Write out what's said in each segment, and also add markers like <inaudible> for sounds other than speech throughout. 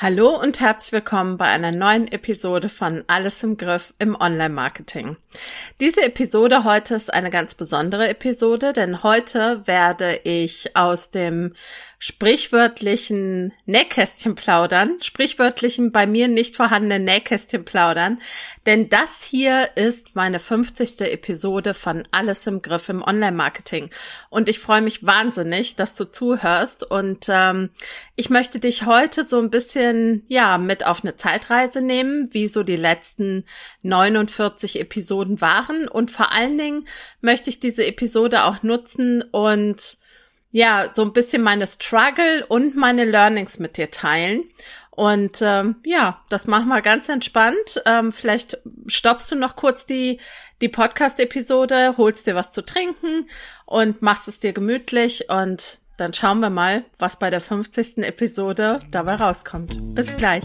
Hallo und herzlich willkommen bei einer neuen Episode von Alles im Griff im Online-Marketing. Diese Episode heute ist eine ganz besondere Episode, denn heute werde ich aus dem sprichwörtlichen Nähkästchen plaudern, sprichwörtlichen bei mir nicht vorhandenen Nähkästchen plaudern, denn das hier ist meine 50. Episode von Alles im Griff im Online-Marketing. Und ich freue mich wahnsinnig, dass du zuhörst. Und ähm, ich möchte dich heute so ein bisschen, ja, mit auf eine Zeitreise nehmen, wie so die letzten 49 Episoden waren. Und vor allen Dingen möchte ich diese Episode auch nutzen und ja, so ein bisschen meine Struggle und meine Learnings mit dir teilen. Und ähm, ja, das machen wir ganz entspannt. Ähm, vielleicht stoppst du noch kurz die, die Podcast-Episode, holst dir was zu trinken und machst es dir gemütlich und dann schauen wir mal, was bei der 50. Episode dabei rauskommt. Bis gleich.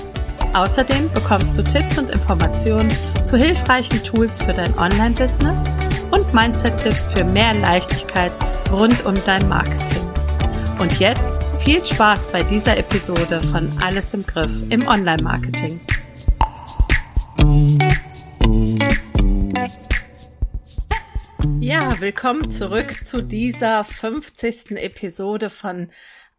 Außerdem bekommst du Tipps und Informationen zu hilfreichen Tools für dein Online-Business und Mindset-Tipps für mehr Leichtigkeit rund um dein Marketing. Und jetzt viel Spaß bei dieser Episode von Alles im Griff im Online-Marketing. Ja, willkommen zurück zu dieser 50. Episode von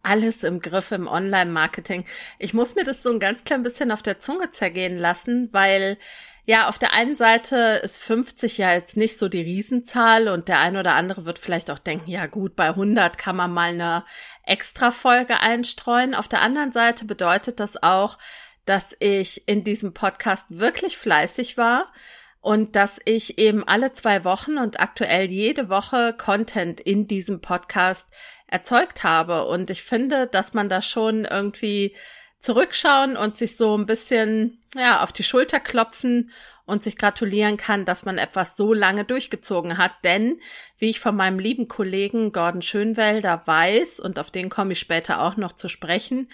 alles im Griff im Online-Marketing. Ich muss mir das so ein ganz klein bisschen auf der Zunge zergehen lassen, weil ja, auf der einen Seite ist 50 ja jetzt nicht so die Riesenzahl und der eine oder andere wird vielleicht auch denken, ja gut, bei 100 kann man mal eine extra Folge einstreuen. Auf der anderen Seite bedeutet das auch, dass ich in diesem Podcast wirklich fleißig war und dass ich eben alle zwei Wochen und aktuell jede Woche Content in diesem Podcast erzeugt habe. Und ich finde, dass man da schon irgendwie zurückschauen und sich so ein bisschen, ja, auf die Schulter klopfen und sich gratulieren kann, dass man etwas so lange durchgezogen hat. Denn, wie ich von meinem lieben Kollegen Gordon Schönwelder weiß, und auf den komme ich später auch noch zu sprechen,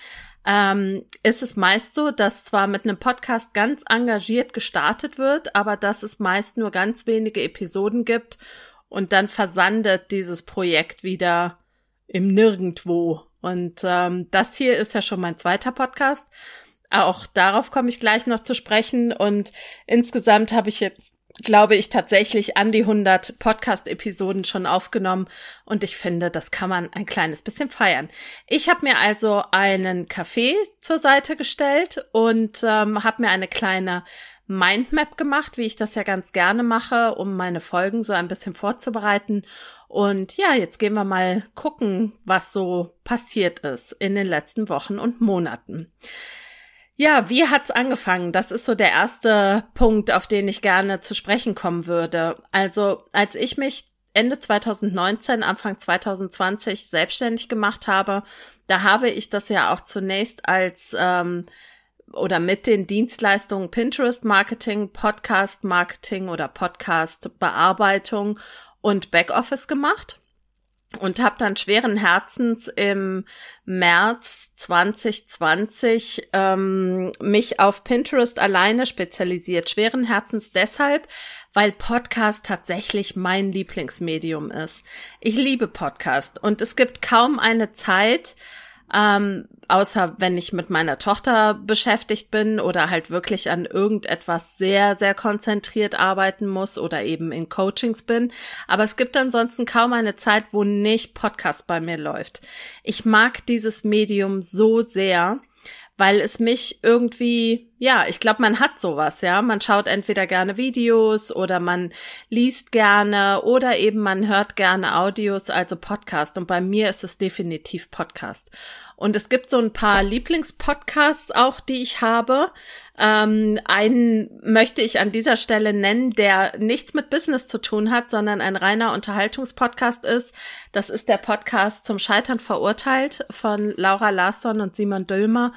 ähm, ist es meist so, dass zwar mit einem Podcast ganz engagiert gestartet wird, aber dass es meist nur ganz wenige Episoden gibt und dann versandet dieses Projekt wieder im Nirgendwo. Und ähm, das hier ist ja schon mein zweiter Podcast. Auch darauf komme ich gleich noch zu sprechen. Und insgesamt habe ich jetzt, glaube ich, tatsächlich an die 100 Podcast-Episoden schon aufgenommen. Und ich finde, das kann man ein kleines bisschen feiern. Ich habe mir also einen Kaffee zur Seite gestellt und ähm, habe mir eine kleine Mindmap gemacht, wie ich das ja ganz gerne mache, um meine Folgen so ein bisschen vorzubereiten. Und ja, jetzt gehen wir mal gucken, was so passiert ist in den letzten Wochen und Monaten. Ja, wie hat's angefangen? Das ist so der erste Punkt, auf den ich gerne zu sprechen kommen würde. Also, als ich mich Ende 2019, Anfang 2020 selbstständig gemacht habe, da habe ich das ja auch zunächst als ähm, oder mit den Dienstleistungen Pinterest Marketing, Podcast Marketing oder Podcast Bearbeitung und Backoffice gemacht und habe dann schweren Herzens im März 2020 ähm, mich auf Pinterest alleine spezialisiert. Schweren Herzens deshalb, weil Podcast tatsächlich mein Lieblingsmedium ist. Ich liebe Podcast und es gibt kaum eine Zeit, ähm, außer wenn ich mit meiner Tochter beschäftigt bin oder halt wirklich an irgendetwas sehr, sehr konzentriert arbeiten muss oder eben in Coachings bin. Aber es gibt ansonsten kaum eine Zeit, wo nicht Podcast bei mir läuft. Ich mag dieses Medium so sehr, weil es mich irgendwie ja, ich glaube, man hat sowas, ja. Man schaut entweder gerne Videos oder man liest gerne oder eben man hört gerne Audios, also Podcast. Und bei mir ist es definitiv Podcast. Und es gibt so ein paar Lieblingspodcasts auch, die ich habe. Ähm, einen möchte ich an dieser Stelle nennen, der nichts mit Business zu tun hat, sondern ein reiner Unterhaltungspodcast ist. Das ist der Podcast zum Scheitern verurteilt von Laura Larsson und Simon Dömer.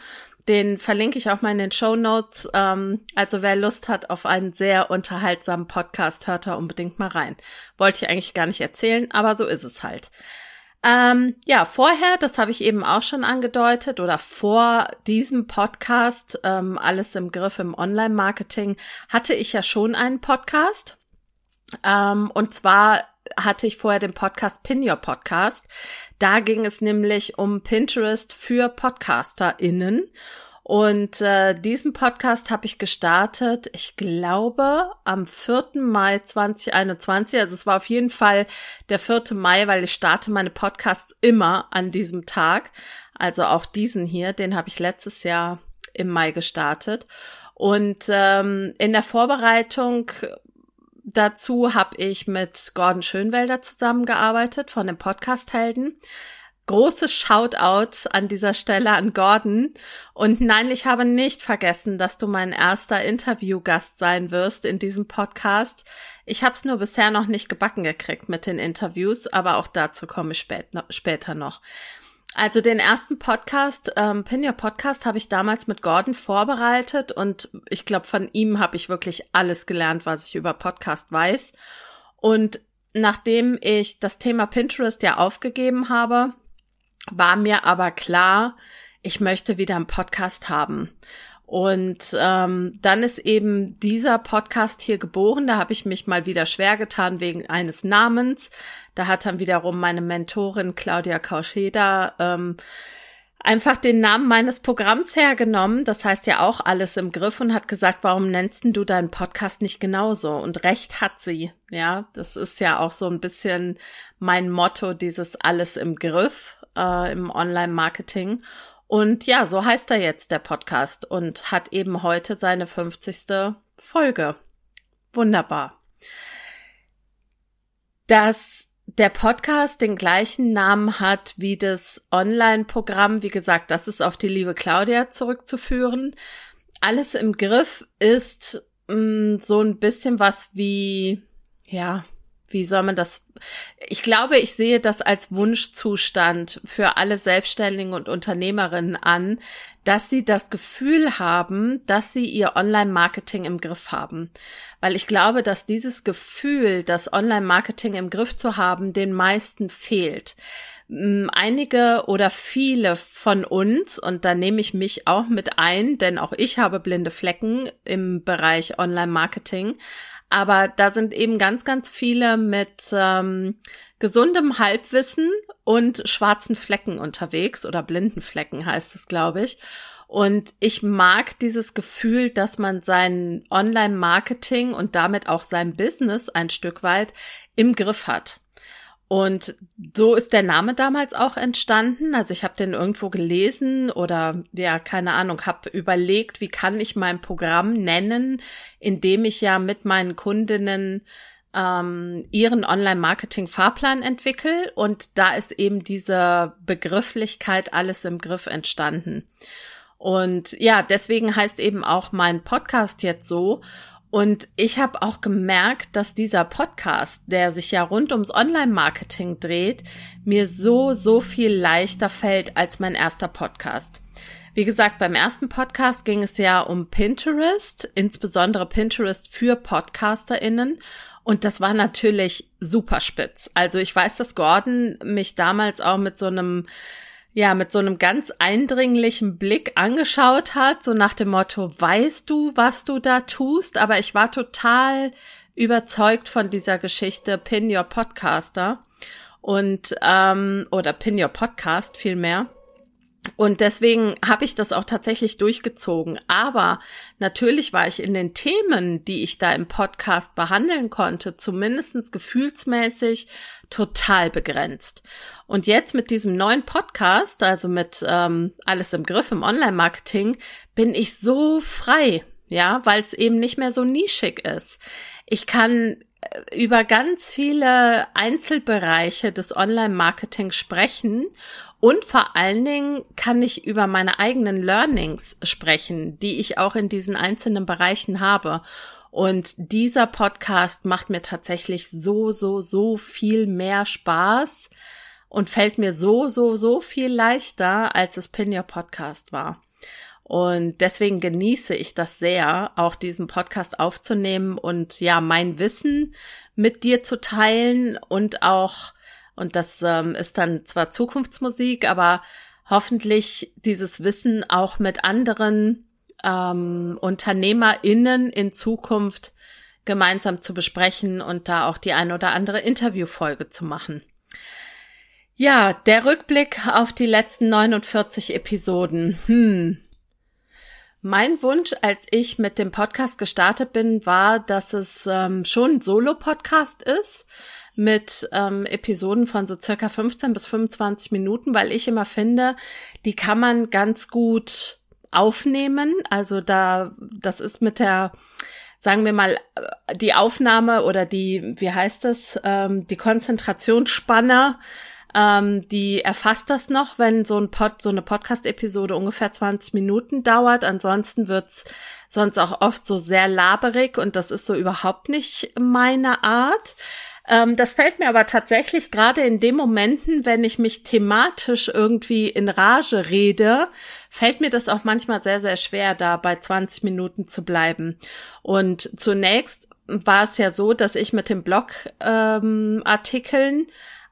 Den verlinke ich auch mal in den Show Notes. Ähm, also wer Lust hat auf einen sehr unterhaltsamen Podcast, hört da unbedingt mal rein. Wollte ich eigentlich gar nicht erzählen, aber so ist es halt. Ähm, ja, vorher, das habe ich eben auch schon angedeutet, oder vor diesem Podcast, ähm, alles im Griff im Online-Marketing, hatte ich ja schon einen Podcast. Ähm, und zwar hatte ich vorher den Podcast Pin Your Podcast. Da ging es nämlich um Pinterest für PodcasterInnen. Und äh, diesen Podcast habe ich gestartet, ich glaube, am 4. Mai 2021. Also es war auf jeden Fall der 4. Mai, weil ich starte meine Podcasts immer an diesem Tag. Also auch diesen hier, den habe ich letztes Jahr im Mai gestartet. Und ähm, in der Vorbereitung Dazu habe ich mit Gordon Schönwelder zusammengearbeitet von dem Podcast Helden. Großes Shoutout an dieser Stelle an Gordon. Und nein, ich habe nicht vergessen, dass du mein erster Interviewgast sein wirst in diesem Podcast. Ich habe es nur bisher noch nicht gebacken gekriegt mit den Interviews, aber auch dazu komme ich spät, später noch. Also den ersten Podcast, ähm, Pin Your Podcast, habe ich damals mit Gordon vorbereitet und ich glaube, von ihm habe ich wirklich alles gelernt, was ich über Podcast weiß. Und nachdem ich das Thema Pinterest ja aufgegeben habe, war mir aber klar, ich möchte wieder einen Podcast haben. Und ähm, dann ist eben dieser Podcast hier geboren. Da habe ich mich mal wieder schwer getan wegen eines Namens. Da hat dann wiederum meine Mentorin Claudia Kauscheda ähm, einfach den Namen meines Programms hergenommen. Das heißt ja auch alles im Griff und hat gesagt, warum nennst du deinen Podcast nicht genauso? Und recht hat sie. Ja, das ist ja auch so ein bisschen mein Motto, dieses alles im Griff äh, im Online-Marketing. Und ja, so heißt er jetzt, der Podcast, und hat eben heute seine 50. Folge. Wunderbar. Dass der Podcast den gleichen Namen hat wie das Online-Programm, wie gesagt, das ist auf die liebe Claudia zurückzuführen. Alles im Griff ist mh, mm, so ein bisschen was wie, ja, wie soll man das? Ich glaube, ich sehe das als Wunschzustand für alle Selbstständigen und Unternehmerinnen an, dass sie das Gefühl haben, dass sie ihr Online-Marketing im Griff haben. Weil ich glaube, dass dieses Gefühl, das Online-Marketing im Griff zu haben, den meisten fehlt einige oder viele von uns, und da nehme ich mich auch mit ein, denn auch ich habe blinde Flecken im Bereich Online-Marketing, aber da sind eben ganz, ganz viele mit ähm, gesundem Halbwissen und schwarzen Flecken unterwegs oder blinden Flecken heißt es, glaube ich. Und ich mag dieses Gefühl, dass man sein Online-Marketing und damit auch sein Business ein Stück weit im Griff hat. Und so ist der Name damals auch entstanden. Also ich habe den irgendwo gelesen oder ja, keine Ahnung, habe überlegt, wie kann ich mein Programm nennen, indem ich ja mit meinen Kundinnen ähm, ihren Online-Marketing-Fahrplan entwickle. Und da ist eben diese Begrifflichkeit alles im Griff entstanden. Und ja, deswegen heißt eben auch mein Podcast jetzt so. Und ich habe auch gemerkt, dass dieser Podcast, der sich ja rund ums Online-Marketing dreht, mir so, so viel leichter fällt als mein erster Podcast. Wie gesagt, beim ersten Podcast ging es ja um Pinterest, insbesondere Pinterest für PodcasterInnen. Und das war natürlich super spitz. Also ich weiß, dass Gordon mich damals auch mit so einem ja, mit so einem ganz eindringlichen Blick angeschaut hat, so nach dem Motto, weißt du, was du da tust? Aber ich war total überzeugt von dieser Geschichte Pin Your Podcaster und ähm, oder Pin Your Podcast vielmehr. Und deswegen habe ich das auch tatsächlich durchgezogen. Aber natürlich war ich in den Themen, die ich da im Podcast behandeln konnte, zumindestens gefühlsmäßig total begrenzt. Und jetzt mit diesem neuen Podcast, also mit ähm, Alles im Griff im Online-Marketing, bin ich so frei, ja, weil es eben nicht mehr so nischig ist. Ich kann äh, über ganz viele Einzelbereiche des Online-Marketing sprechen und vor allen Dingen kann ich über meine eigenen Learnings sprechen, die ich auch in diesen einzelnen Bereichen habe. Und dieser Podcast macht mir tatsächlich so, so, so viel mehr Spaß und fällt mir so, so, so viel leichter, als es Pin Your Podcast war. Und deswegen genieße ich das sehr, auch diesen Podcast aufzunehmen und ja, mein Wissen mit dir zu teilen und auch und das ähm, ist dann zwar Zukunftsmusik, aber hoffentlich dieses Wissen auch mit anderen ähm, UnternehmerInnen in Zukunft gemeinsam zu besprechen und da auch die ein oder andere Interviewfolge zu machen. Ja, der Rückblick auf die letzten 49 Episoden. Hm. Mein Wunsch, als ich mit dem Podcast gestartet bin, war, dass es ähm, schon ein Solo-Podcast ist mit ähm, Episoden von so circa 15 bis 25 Minuten, weil ich immer finde, die kann man ganz gut aufnehmen. Also da, das ist mit der, sagen wir mal, die Aufnahme oder die, wie heißt das, ähm, die Konzentrationsspanne, ähm, die erfasst das noch, wenn so ein Pod, so eine Podcast-Episode ungefähr 20 Minuten dauert. Ansonsten wird's sonst auch oft so sehr laberig und das ist so überhaupt nicht meine Art. Ähm, das fällt mir aber tatsächlich gerade in den Momenten, wenn ich mich thematisch irgendwie in Rage rede, fällt mir das auch manchmal sehr, sehr schwer, da bei 20 Minuten zu bleiben. Und zunächst war es ja so, dass ich mit den Blogartikeln ähm,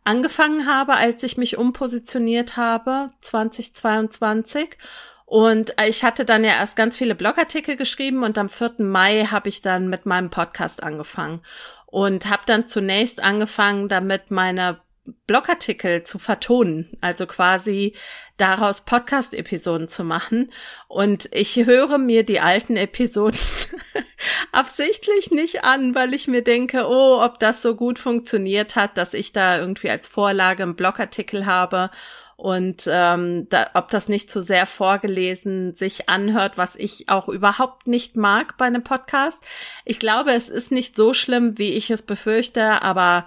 angefangen habe, als ich mich umpositioniert habe, 2022. Und ich hatte dann ja erst ganz viele Blogartikel geschrieben und am 4. Mai habe ich dann mit meinem Podcast angefangen und habe dann zunächst angefangen, damit meine Blogartikel zu vertonen, also quasi daraus Podcast-Episoden zu machen. Und ich höre mir die alten Episoden <laughs> absichtlich nicht an, weil ich mir denke, oh, ob das so gut funktioniert hat, dass ich da irgendwie als Vorlage einen Blogartikel habe und ähm, da, ob das nicht zu sehr vorgelesen sich anhört, was ich auch überhaupt nicht mag bei einem Podcast. Ich glaube, es ist nicht so schlimm, wie ich es befürchte, aber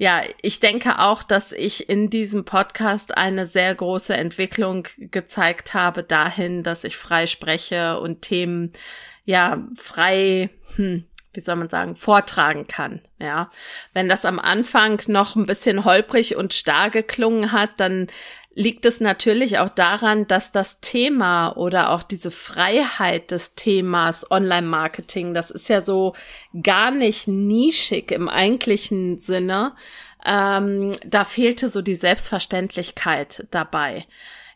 ja, ich denke auch, dass ich in diesem Podcast eine sehr große Entwicklung gezeigt habe dahin, dass ich frei spreche und Themen ja frei hm, wie soll man sagen, vortragen kann. Ja, wenn das am Anfang noch ein bisschen holprig und starr geklungen hat, dann liegt es natürlich auch daran, dass das Thema oder auch diese Freiheit des Themas Online-Marketing, das ist ja so gar nicht nischig im eigentlichen Sinne, ähm, da fehlte so die Selbstverständlichkeit dabei.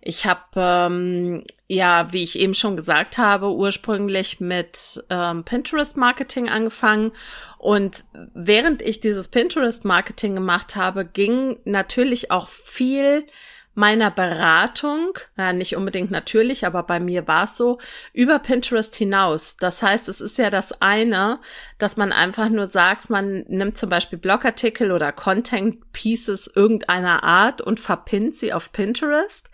Ich habe ähm, ja, wie ich eben schon gesagt habe, ursprünglich mit ähm, Pinterest-Marketing angefangen. Und während ich dieses Pinterest-Marketing gemacht habe, ging natürlich auch viel meiner Beratung, ja, nicht unbedingt natürlich, aber bei mir war es so, über Pinterest hinaus. Das heißt, es ist ja das eine, dass man einfach nur sagt, man nimmt zum Beispiel Blogartikel oder Content Pieces irgendeiner Art und verpinnt sie auf Pinterest.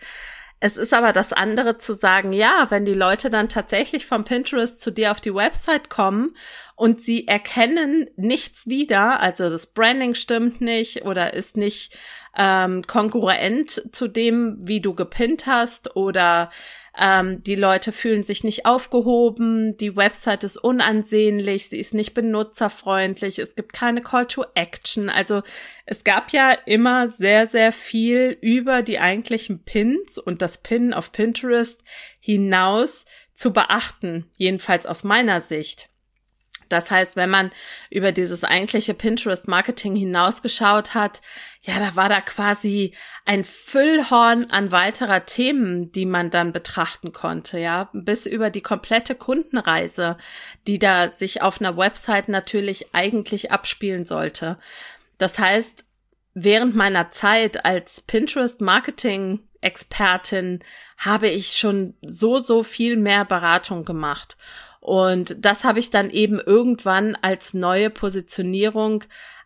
Es ist aber das andere zu sagen, ja, wenn die Leute dann tatsächlich vom Pinterest zu dir auf die Website kommen und sie erkennen nichts wieder, also das Branding stimmt nicht oder ist nicht ähm, konkurrent zu dem, wie du gepinnt hast oder ähm, die Leute fühlen sich nicht aufgehoben, die Website ist unansehnlich, sie ist nicht benutzerfreundlich, es gibt keine Call to Action. Also es gab ja immer sehr, sehr viel über die eigentlichen Pins und das Pin auf Pinterest hinaus zu beachten, jedenfalls aus meiner Sicht. Das heißt, wenn man über dieses eigentliche Pinterest-Marketing hinausgeschaut hat, ja, da war da quasi ein Füllhorn an weiterer Themen, die man dann betrachten konnte, ja, bis über die komplette Kundenreise, die da sich auf einer Website natürlich eigentlich abspielen sollte. Das heißt, während meiner Zeit als Pinterest Marketing Expertin habe ich schon so, so viel mehr Beratung gemacht. Und das habe ich dann eben irgendwann als neue Positionierung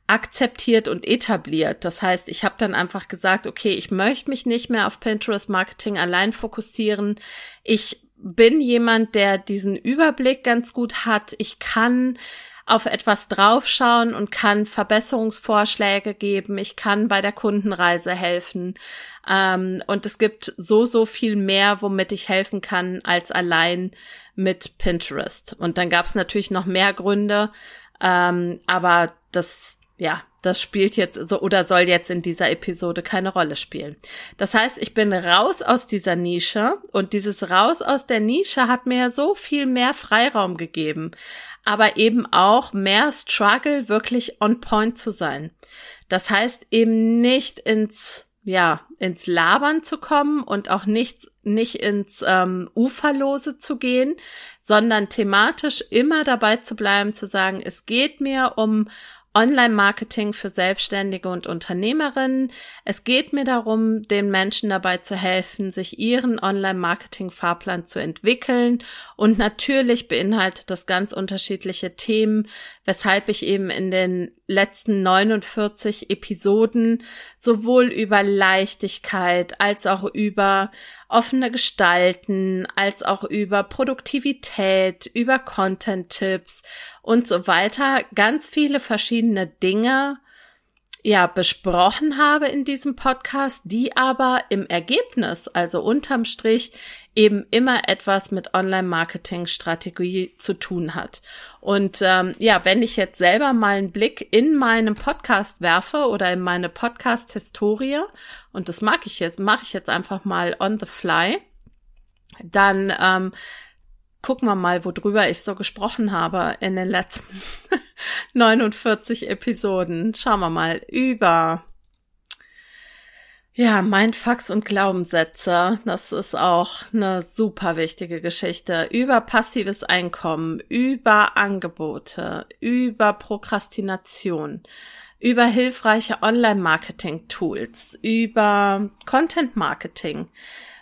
akzeptiert und etabliert. Das heißt, ich habe dann einfach gesagt, okay, ich möchte mich nicht mehr auf Pinterest Marketing allein fokussieren. Ich bin jemand, der diesen Überblick ganz gut hat. Ich kann auf etwas draufschauen und kann Verbesserungsvorschläge geben. Ich kann bei der Kundenreise helfen. Ähm, und es gibt so, so viel mehr, womit ich helfen kann, als allein mit Pinterest. Und dann gab es natürlich noch mehr Gründe, ähm, aber das, ja, das spielt jetzt so oder soll jetzt in dieser Episode keine Rolle spielen. Das heißt, ich bin raus aus dieser Nische und dieses raus aus der Nische hat mir so viel mehr Freiraum gegeben, aber eben auch mehr Struggle wirklich on point zu sein. Das heißt eben nicht ins ja, ins Labern zu kommen und auch nicht, nicht ins ähm, Uferlose zu gehen, sondern thematisch immer dabei zu bleiben, zu sagen, es geht mir um Online-Marketing für Selbstständige und Unternehmerinnen. Es geht mir darum, den Menschen dabei zu helfen, sich ihren Online-Marketing-Fahrplan zu entwickeln. Und natürlich beinhaltet das ganz unterschiedliche Themen, weshalb ich eben in den letzten 49 Episoden sowohl über Leichtigkeit als auch über offene Gestalten, als auch über Produktivität, über Content-Tipps und so weiter ganz viele verschiedene Dinge ja besprochen habe in diesem Podcast, die aber im Ergebnis, also unterm Strich, eben immer etwas mit Online-Marketing-Strategie zu tun hat. Und ähm, ja, wenn ich jetzt selber mal einen Blick in meinem Podcast werfe oder in meine Podcast-Historie, und das mag ich jetzt, mache ich jetzt einfach mal on the fly, dann ähm, gucken wir mal, worüber ich so gesprochen habe in den letzten <laughs> 49 Episoden. Schauen wir mal über ja, Mindfucks und Glaubenssätze, das ist auch eine super wichtige Geschichte. Über passives Einkommen, über Angebote, über Prokrastination, über hilfreiche Online-Marketing-Tools, über Content-Marketing,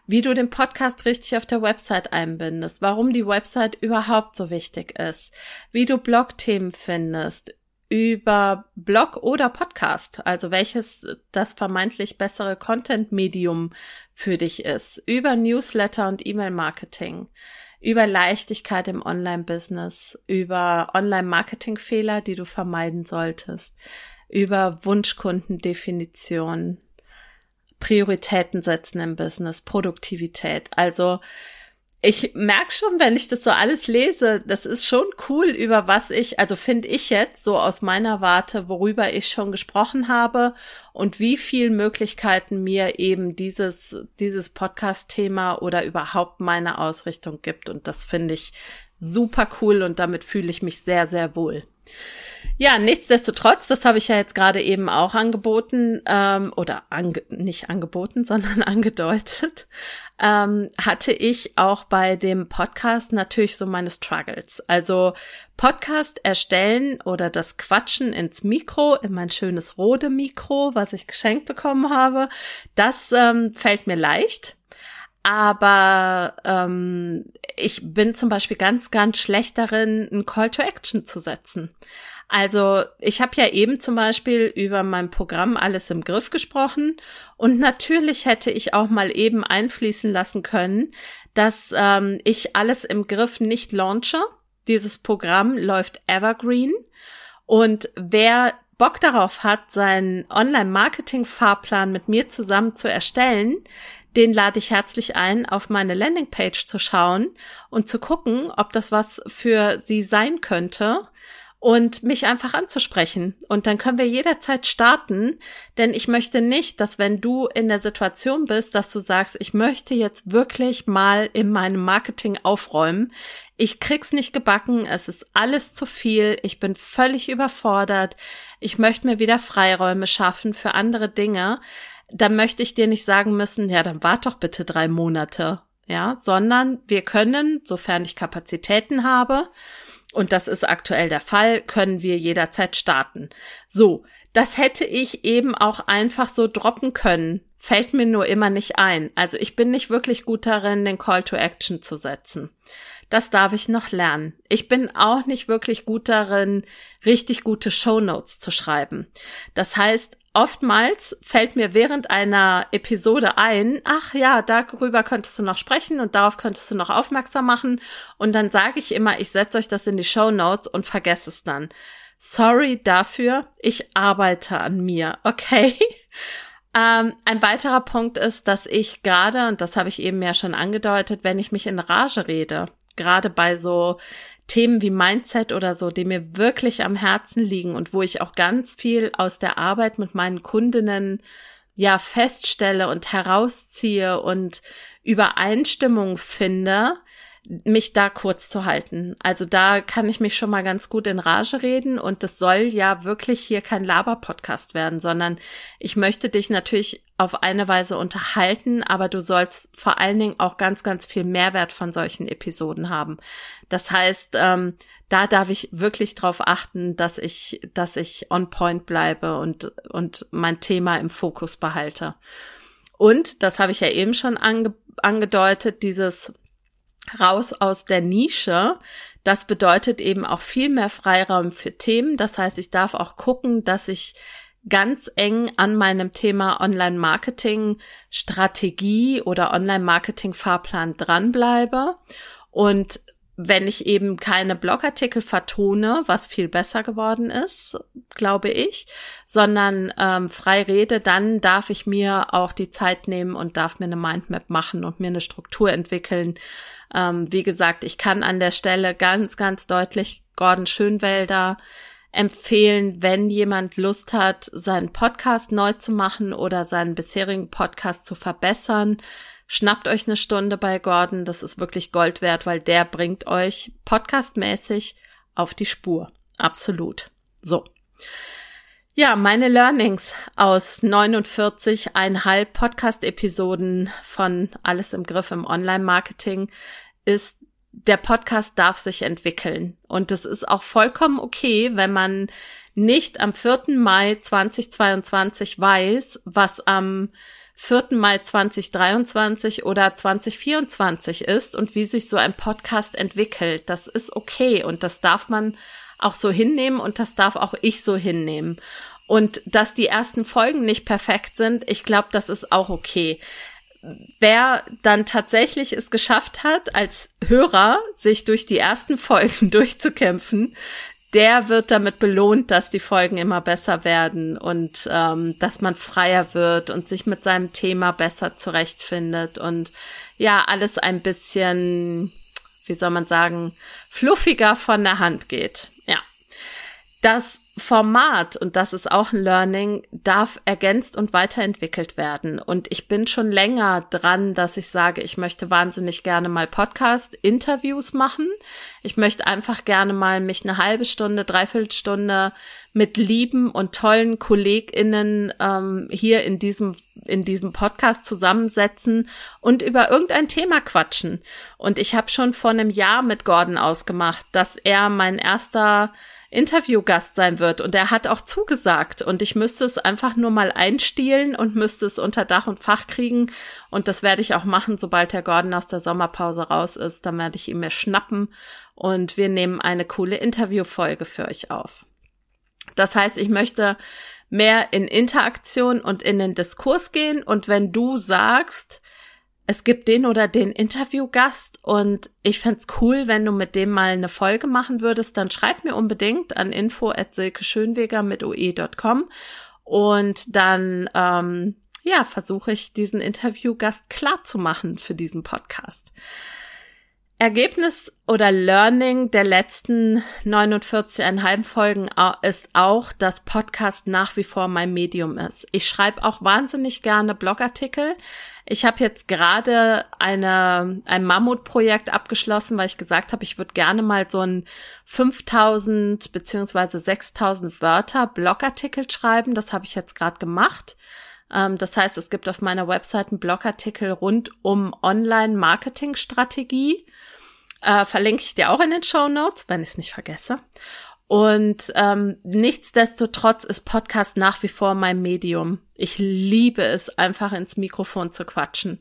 wie du den Podcast richtig auf der Website einbindest, warum die Website überhaupt so wichtig ist, wie du Blogthemen findest, über Blog oder Podcast, also welches das vermeintlich bessere Content-Medium für dich ist, über Newsletter und E-Mail-Marketing, über Leichtigkeit im Online-Business, über Online-Marketing-Fehler, die du vermeiden solltest, über Wunschkundendefinition, Prioritäten setzen im Business, Produktivität. Also ich merke schon, wenn ich das so alles lese, das ist schon cool, über was ich, also finde ich jetzt so aus meiner Warte, worüber ich schon gesprochen habe und wie viel Möglichkeiten mir eben dieses, dieses Podcast-Thema oder überhaupt meine Ausrichtung gibt. Und das finde ich super cool und damit fühle ich mich sehr, sehr wohl. Ja, nichtsdestotrotz, das habe ich ja jetzt gerade eben auch angeboten ähm, oder ange nicht angeboten, <laughs> sondern angedeutet, ähm, hatte ich auch bei dem Podcast natürlich so meine Struggles. Also Podcast erstellen oder das Quatschen ins Mikro, in mein schönes Rode Mikro, was ich geschenkt bekommen habe, das ähm, fällt mir leicht. Aber ähm, ich bin zum Beispiel ganz, ganz schlecht darin, ein Call to Action zu setzen. Also ich habe ja eben zum Beispiel über mein Programm alles im Griff gesprochen und natürlich hätte ich auch mal eben einfließen lassen können, dass ähm, ich alles im Griff nicht launche. Dieses Programm läuft evergreen und wer Bock darauf hat, seinen Online-Marketing-Fahrplan mit mir zusammen zu erstellen, den lade ich herzlich ein, auf meine Landingpage zu schauen und zu gucken, ob das was für sie sein könnte und mich einfach anzusprechen. Und dann können wir jederzeit starten, denn ich möchte nicht, dass wenn du in der Situation bist, dass du sagst, ich möchte jetzt wirklich mal in meinem Marketing aufräumen. Ich krieg's nicht gebacken, es ist alles zu viel, ich bin völlig überfordert, ich möchte mir wieder Freiräume schaffen für andere Dinge. Dann möchte ich dir nicht sagen müssen, ja, dann wart doch bitte drei Monate, ja, sondern wir können, sofern ich Kapazitäten habe, und das ist aktuell der Fall, können wir jederzeit starten. So, das hätte ich eben auch einfach so droppen können fällt mir nur immer nicht ein. Also ich bin nicht wirklich gut darin, den Call to Action zu setzen. Das darf ich noch lernen. Ich bin auch nicht wirklich gut darin, richtig gute Show Notes zu schreiben. Das heißt, oftmals fällt mir während einer Episode ein, ach ja, darüber könntest du noch sprechen und darauf könntest du noch aufmerksam machen. Und dann sage ich immer, ich setze euch das in die Show Notes und vergesse es dann. Sorry dafür, ich arbeite an mir, okay? <laughs> Ähm, ein weiterer Punkt ist, dass ich gerade, und das habe ich eben ja schon angedeutet, wenn ich mich in Rage rede, gerade bei so Themen wie Mindset oder so, die mir wirklich am Herzen liegen und wo ich auch ganz viel aus der Arbeit mit meinen Kundinnen ja feststelle und herausziehe und Übereinstimmung finde, mich da kurz zu halten. Also da kann ich mich schon mal ganz gut in Rage reden und das soll ja wirklich hier kein Laber-Podcast werden, sondern ich möchte dich natürlich auf eine Weise unterhalten, aber du sollst vor allen Dingen auch ganz, ganz viel Mehrwert von solchen Episoden haben. Das heißt, ähm, da darf ich wirklich darauf achten, dass ich, dass ich on point bleibe und, und mein Thema im Fokus behalte. Und, das habe ich ja eben schon ange angedeutet, dieses raus aus der Nische. Das bedeutet eben auch viel mehr Freiraum für Themen. Das heißt, ich darf auch gucken, dass ich ganz eng an meinem Thema Online-Marketing Strategie oder Online-Marketing Fahrplan dranbleibe und wenn ich eben keine Blogartikel vertone, was viel besser geworden ist, glaube ich, sondern ähm, frei rede, dann darf ich mir auch die Zeit nehmen und darf mir eine Mindmap machen und mir eine Struktur entwickeln. Ähm, wie gesagt, ich kann an der Stelle ganz, ganz deutlich Gordon Schönwälder empfehlen, wenn jemand Lust hat, seinen Podcast neu zu machen oder seinen bisherigen Podcast zu verbessern Schnappt euch eine Stunde bei Gordon, das ist wirklich Gold wert, weil der bringt euch podcastmäßig auf die Spur. Absolut. So. Ja, meine Learnings aus 49,5 Podcast-Episoden von Alles im Griff im Online-Marketing ist, der Podcast darf sich entwickeln. Und es ist auch vollkommen okay, wenn man nicht am 4. Mai 2022 weiß, was am 4. Mai 2023 oder 2024 ist und wie sich so ein Podcast entwickelt. Das ist okay und das darf man auch so hinnehmen und das darf auch ich so hinnehmen. Und dass die ersten Folgen nicht perfekt sind, ich glaube, das ist auch okay. Wer dann tatsächlich es geschafft hat, als Hörer sich durch die ersten Folgen <laughs> durchzukämpfen, der wird damit belohnt, dass die Folgen immer besser werden und ähm, dass man freier wird und sich mit seinem Thema besser zurechtfindet und ja, alles ein bisschen, wie soll man sagen, fluffiger von der Hand geht. Ja. Das Format, und das ist auch ein Learning, darf ergänzt und weiterentwickelt werden. Und ich bin schon länger dran, dass ich sage, ich möchte wahnsinnig gerne mal Podcast-Interviews machen. Ich möchte einfach gerne mal mich eine halbe Stunde, dreiviertel Stunde mit lieben und tollen KollegInnen ähm, hier in diesem, in diesem Podcast zusammensetzen und über irgendein Thema quatschen. Und ich habe schon vor einem Jahr mit Gordon ausgemacht, dass er mein erster Interviewgast sein wird. Und er hat auch zugesagt. Und ich müsste es einfach nur mal einstielen und müsste es unter Dach und Fach kriegen. Und das werde ich auch machen, sobald Herr Gordon aus der Sommerpause raus ist. Dann werde ich ihn mir schnappen und wir nehmen eine coole Interviewfolge für euch auf. Das heißt, ich möchte mehr in Interaktion und in den Diskurs gehen. Und wenn du sagst, es gibt den oder den Interviewgast und ich fände cool, wenn du mit dem mal eine Folge machen würdest, dann schreib mir unbedingt an info at silkeschönweger mit oe.com und dann ähm, ja, versuche ich diesen Interviewgast klar zu machen für diesen Podcast. Ergebnis oder Learning der letzten 49,5 Folgen ist auch, dass Podcast nach wie vor mein Medium ist. Ich schreibe auch wahnsinnig gerne Blogartikel. Ich habe jetzt gerade eine ein Mammutprojekt abgeschlossen, weil ich gesagt habe, ich würde gerne mal so ein 5000 beziehungsweise 6000 Wörter Blogartikel schreiben. Das habe ich jetzt gerade gemacht. Ähm, das heißt, es gibt auf meiner Website einen Blogartikel rund um Online-Marketing-Strategie. Äh, verlinke ich dir auch in den Show Notes, wenn ich es nicht vergesse. Und ähm, nichtsdestotrotz ist Podcast nach wie vor mein Medium. Ich liebe es, einfach ins Mikrofon zu quatschen.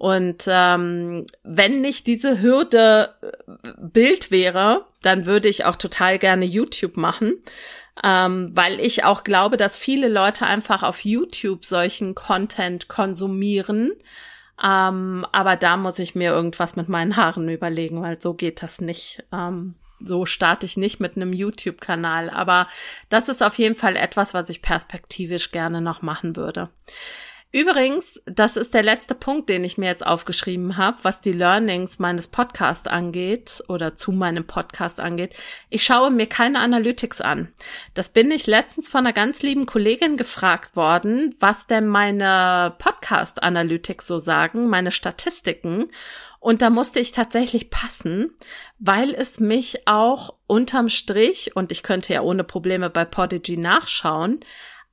Und ähm, wenn nicht diese Hürde äh, Bild wäre, dann würde ich auch total gerne YouTube machen, ähm, weil ich auch glaube, dass viele Leute einfach auf YouTube solchen Content konsumieren. Ähm, aber da muss ich mir irgendwas mit meinen Haaren überlegen, weil so geht das nicht. Ähm, so starte ich nicht mit einem YouTube-Kanal. Aber das ist auf jeden Fall etwas, was ich perspektivisch gerne noch machen würde. Übrigens, das ist der letzte Punkt, den ich mir jetzt aufgeschrieben habe, was die Learnings meines Podcasts angeht oder zu meinem Podcast angeht. Ich schaue mir keine Analytics an. Das bin ich letztens von einer ganz lieben Kollegin gefragt worden, was denn meine Podcast Analytics so sagen, meine Statistiken. Und da musste ich tatsächlich passen, weil es mich auch unterm Strich, und ich könnte ja ohne Probleme bei Podigy nachschauen,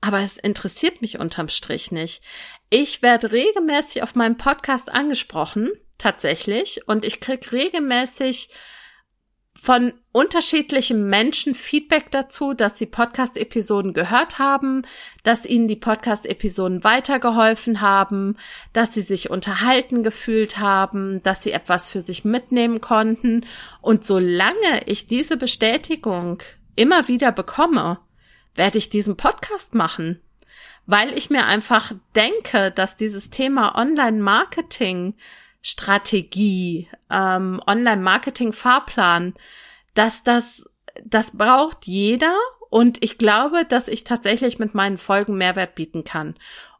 aber es interessiert mich unterm Strich nicht. Ich werde regelmäßig auf meinem Podcast angesprochen, tatsächlich, und ich krieg regelmäßig von unterschiedlichen Menschen Feedback dazu, dass sie Podcast-Episoden gehört haben, dass ihnen die Podcast-Episoden weitergeholfen haben, dass sie sich unterhalten gefühlt haben, dass sie etwas für sich mitnehmen konnten. Und solange ich diese Bestätigung immer wieder bekomme, werde ich diesen Podcast machen, weil ich mir einfach denke, dass dieses Thema Online-Marketing, Strategie, ähm, Online-Marketing-Fahrplan, dass das, das braucht jeder und ich glaube, dass ich tatsächlich mit meinen Folgen Mehrwert bieten kann.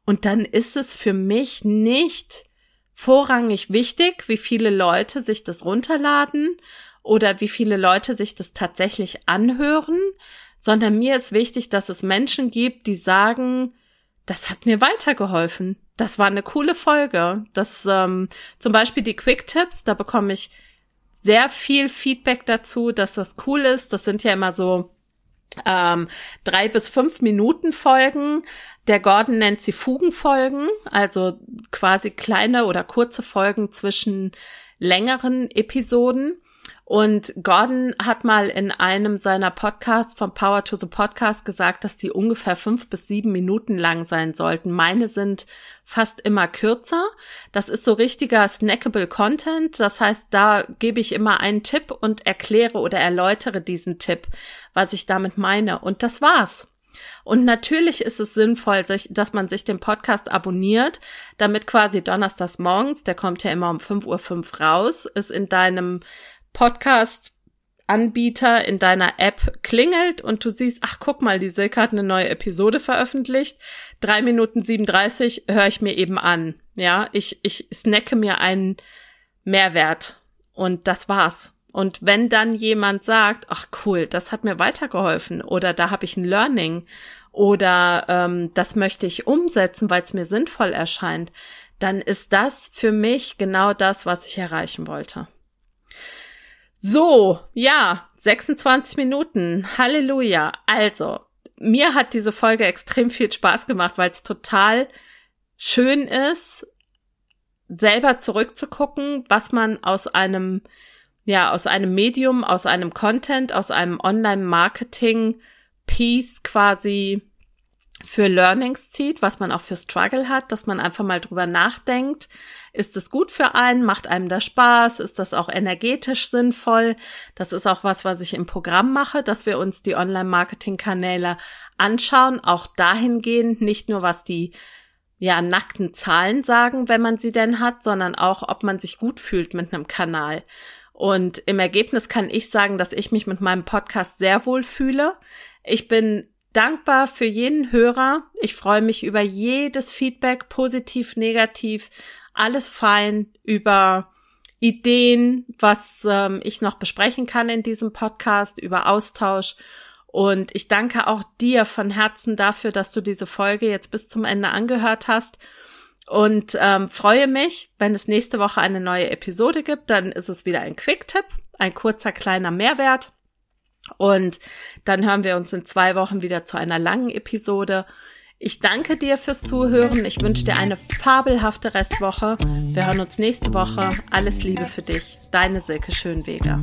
Und dann ist es für mich nicht vorrangig wichtig, wie viele Leute sich das runterladen oder wie viele Leute sich das tatsächlich anhören, sondern mir ist wichtig, dass es Menschen gibt, die sagen, das hat mir weitergeholfen. Das war eine coole Folge. Das ähm, zum Beispiel die Quick Tips, da bekomme ich sehr viel Feedback dazu, dass das cool ist. Das sind ja immer so ähm, drei bis fünf Minuten Folgen. Der Gordon nennt sie Fugenfolgen, also quasi kleine oder kurze Folgen zwischen längeren Episoden. Und Gordon hat mal in einem seiner Podcasts vom Power to the Podcast gesagt, dass die ungefähr fünf bis sieben Minuten lang sein sollten. Meine sind fast immer kürzer. Das ist so richtiger snackable Content. Das heißt, da gebe ich immer einen Tipp und erkläre oder erläutere diesen Tipp, was ich damit meine. Und das war's. Und natürlich ist es sinnvoll, dass man sich den Podcast abonniert, damit quasi donnerstags morgens, der kommt ja immer um 5.05 Uhr raus, ist in deinem Podcast Anbieter in deiner App klingelt und du siehst, ach guck mal, die Silke hat eine neue Episode veröffentlicht. Drei Minuten 37 höre ich mir eben an. Ja, ich, ich snacke mir einen Mehrwert und das war's. Und wenn dann jemand sagt, ach cool, das hat mir weitergeholfen oder da habe ich ein Learning oder ähm, das möchte ich umsetzen, weil es mir sinnvoll erscheint, dann ist das für mich genau das, was ich erreichen wollte. So, ja, 26 Minuten. Halleluja. Also, mir hat diese Folge extrem viel Spaß gemacht, weil es total schön ist, selber zurückzugucken, was man aus einem, ja, aus einem Medium, aus einem Content, aus einem Online-Marketing-Piece quasi für Learnings zieht, was man auch für Struggle hat, dass man einfach mal drüber nachdenkt, ist es gut für einen? Macht einem das Spaß? Ist das auch energetisch sinnvoll? Das ist auch was, was ich im Programm mache, dass wir uns die Online-Marketing-Kanäle anschauen, auch dahingehend, nicht nur was die ja, nackten Zahlen sagen, wenn man sie denn hat, sondern auch, ob man sich gut fühlt mit einem Kanal. Und im Ergebnis kann ich sagen, dass ich mich mit meinem Podcast sehr wohl fühle. Ich bin dankbar für jeden Hörer. Ich freue mich über jedes Feedback, positiv, negativ, alles fein über Ideen, was ähm, ich noch besprechen kann in diesem Podcast, über Austausch. Und ich danke auch dir von Herzen dafür, dass du diese Folge jetzt bis zum Ende angehört hast. Und ähm, freue mich, wenn es nächste Woche eine neue Episode gibt. Dann ist es wieder ein Quick-Tipp, ein kurzer kleiner Mehrwert. Und dann hören wir uns in zwei Wochen wieder zu einer langen Episode. Ich danke dir fürs Zuhören. Ich wünsche dir eine fabelhafte Restwoche. Wir hören uns nächste Woche. Alles Liebe für dich. Deine Silke Schönweger.